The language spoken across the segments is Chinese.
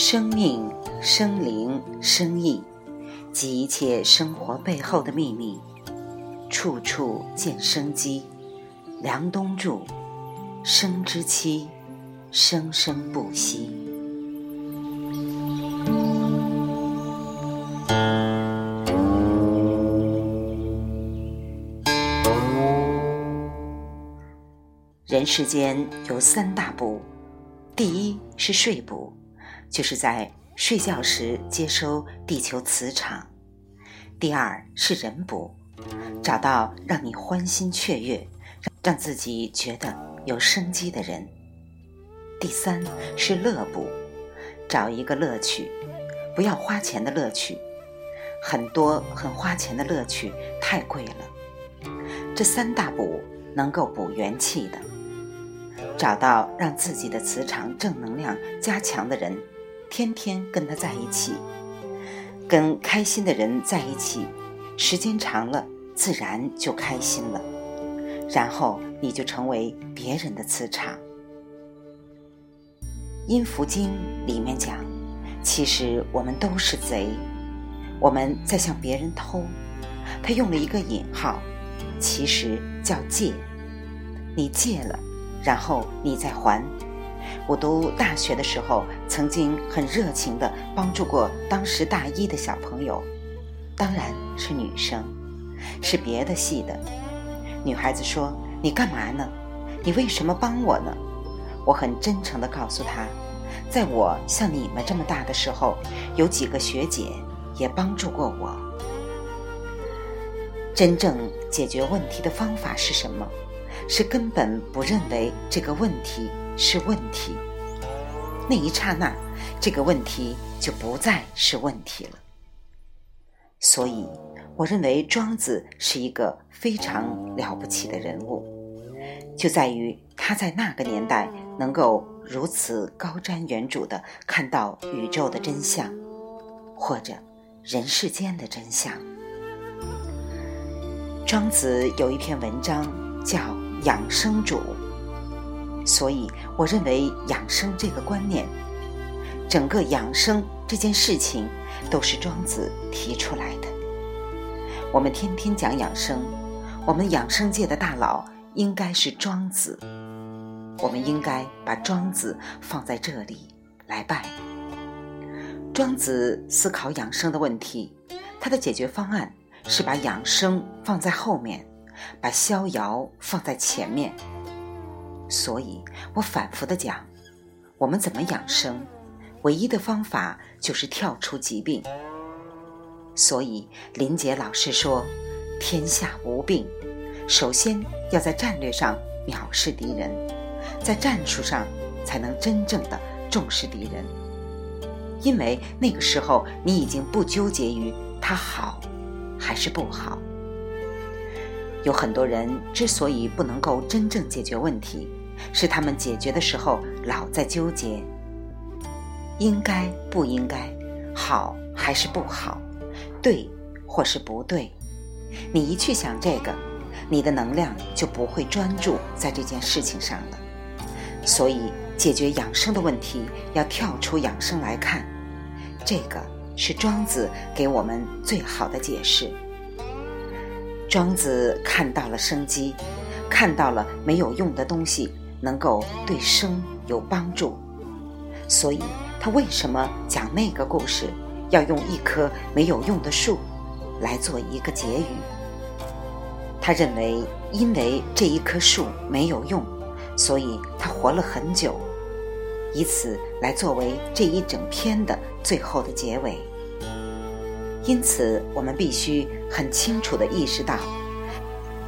生命、生灵、生意，及一切生活背后的秘密，处处见生机。梁冬注：生之期，生生不息。人世间有三大补，第一是睡补，就是在睡觉时接收地球磁场；第二是人补，找到让你欢欣雀跃、让自己觉得有生机的人；第三是乐补，找一个乐趣，不要花钱的乐趣，很多很花钱的乐趣太贵了。这三大补能够补元气的。找到让自己的磁场正能量加强的人，天天跟他在一起，跟开心的人在一起，时间长了自然就开心了，然后你就成为别人的磁场。阴符经里面讲，其实我们都是贼，我们在向别人偷，他用了一个引号，其实叫借，你借了。然后你再还。我读大学的时候，曾经很热情地帮助过当时大一的小朋友，当然是女生，是别的系的。女孩子说：“你干嘛呢？你为什么帮我呢？”我很真诚地告诉她，在我像你们这么大的时候，有几个学姐也帮助过我。真正解决问题的方法是什么？是根本不认为这个问题是问题，那一刹那，这个问题就不再是问题了。所以，我认为庄子是一个非常了不起的人物，就在于他在那个年代能够如此高瞻远瞩地看到宇宙的真相，或者人世间的真相。庄子有一篇文章叫。养生主，所以我认为养生这个观念，整个养生这件事情，都是庄子提出来的。我们天天讲养生，我们养生界的大佬应该是庄子，我们应该把庄子放在这里来拜。庄子思考养生的问题，他的解决方案是把养生放在后面。把逍遥放在前面，所以我反复的讲，我们怎么养生，唯一的方法就是跳出疾病。所以林杰老师说，天下无病，首先要在战略上藐视敌人，在战术上才能真正的重视敌人，因为那个时候你已经不纠结于他好还是不好。有很多人之所以不能够真正解决问题，是他们解决的时候老在纠结，应该不应该，好还是不好，对或是不对。你一去想这个，你的能量就不会专注在这件事情上了。所以，解决养生的问题要跳出养生来看，这个是庄子给我们最好的解释。庄子看到了生机，看到了没有用的东西能够对生有帮助，所以他为什么讲那个故事，要用一棵没有用的树来做一个结语？他认为，因为这一棵树没有用，所以他活了很久，以此来作为这一整篇的最后的结尾。因此，我们必须很清楚地意识到，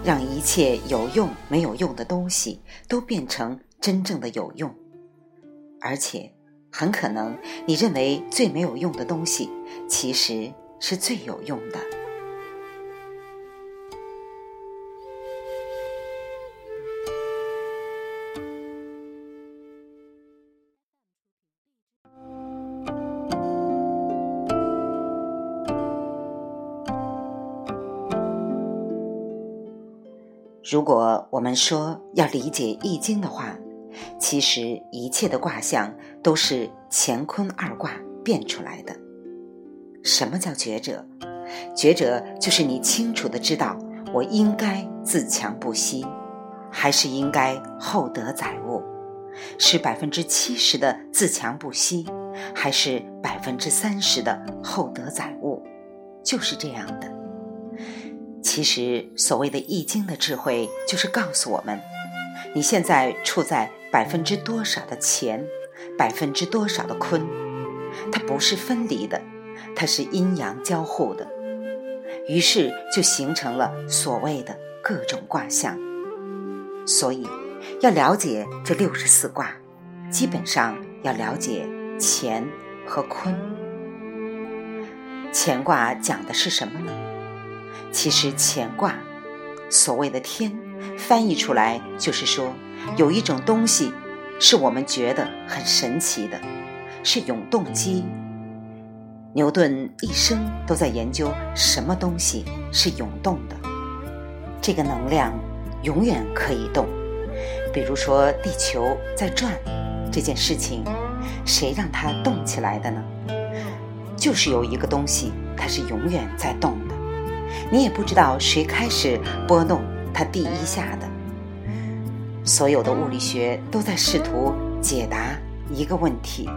让一切有用没有用的东西都变成真正的有用，而且很可能你认为最没有用的东西，其实是最有用的。如果我们说要理解《易经》的话，其实一切的卦象都是乾坤二卦变出来的。什么叫觉者？觉者就是你清楚的知道，我应该自强不息，还是应该厚德载物？是百分之七十的自强不息，还是百分之三十的厚德载物？就是这样的。其实，所谓的《易经》的智慧，就是告诉我们，你现在处在百分之多少的乾，百分之多少的坤，它不是分离的，它是阴阳交互的。于是就形成了所谓的各种卦象。所以，要了解这六十四卦，基本上要了解乾和坤。乾卦讲的是什么呢？其实乾卦，所谓的天，翻译出来就是说，有一种东西，是我们觉得很神奇的，是永动机。牛顿一生都在研究什么东西是永动的，这个能量永远可以动。比如说地球在转这件事情，谁让它动起来的呢？就是有一个东西，它是永远在动的。你也不知道谁开始拨弄它第一下的。所有的物理学都在试图解答一个问题：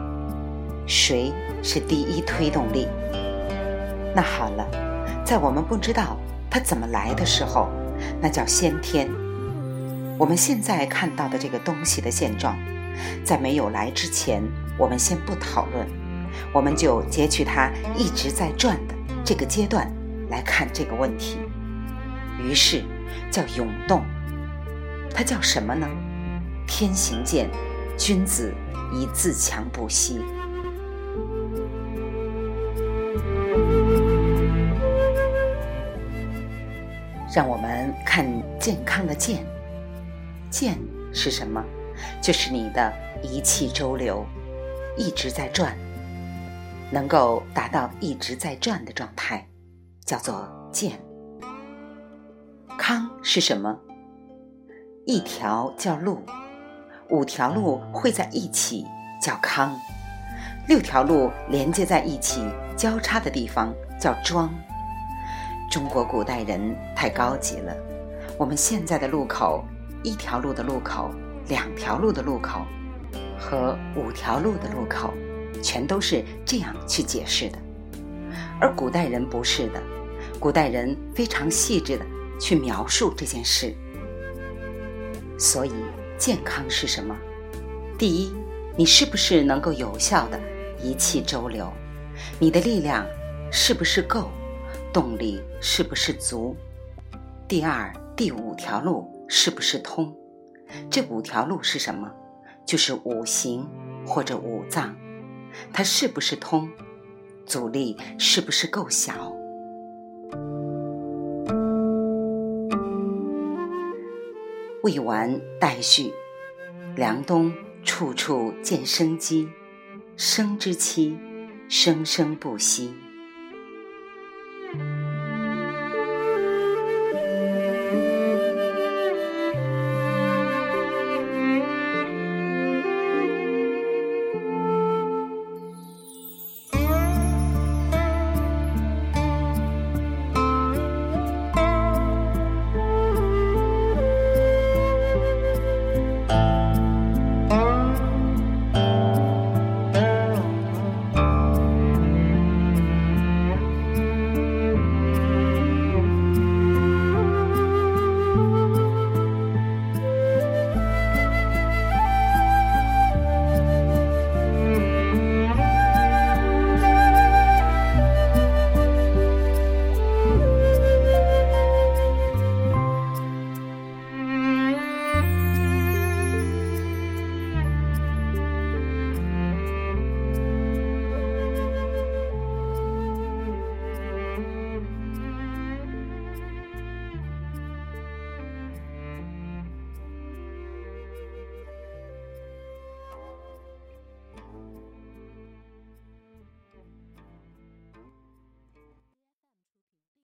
谁是第一推动力？那好了，在我们不知道它怎么来的时候，那叫先天。我们现在看到的这个东西的现状，在没有来之前，我们先不讨论，我们就截取它一直在转的这个阶段。来看这个问题，于是叫涌动，它叫什么呢？天行健，君子以自强不息。让我们看健康的健，健是什么？就是你的一气周流，一直在转，能够达到一直在转的状态。叫做健康是什么？一条叫路，五条路汇在一起叫康，六条路连接在一起交叉的地方叫庄。中国古代人太高级了，我们现在的路口，一条路的路口，两条路的路口和五条路的路口，全都是这样去解释的。而古代人不是的，古代人非常细致的去描述这件事。所以，健康是什么？第一，你是不是能够有效的一气周流？你的力量是不是够？动力是不是足？第二，第五条路是不是通？这五条路是什么？就是五行或者五脏，它是不是通？阻力是不是够小？未完待续。凉冬处处见生机，生之期，生生不息。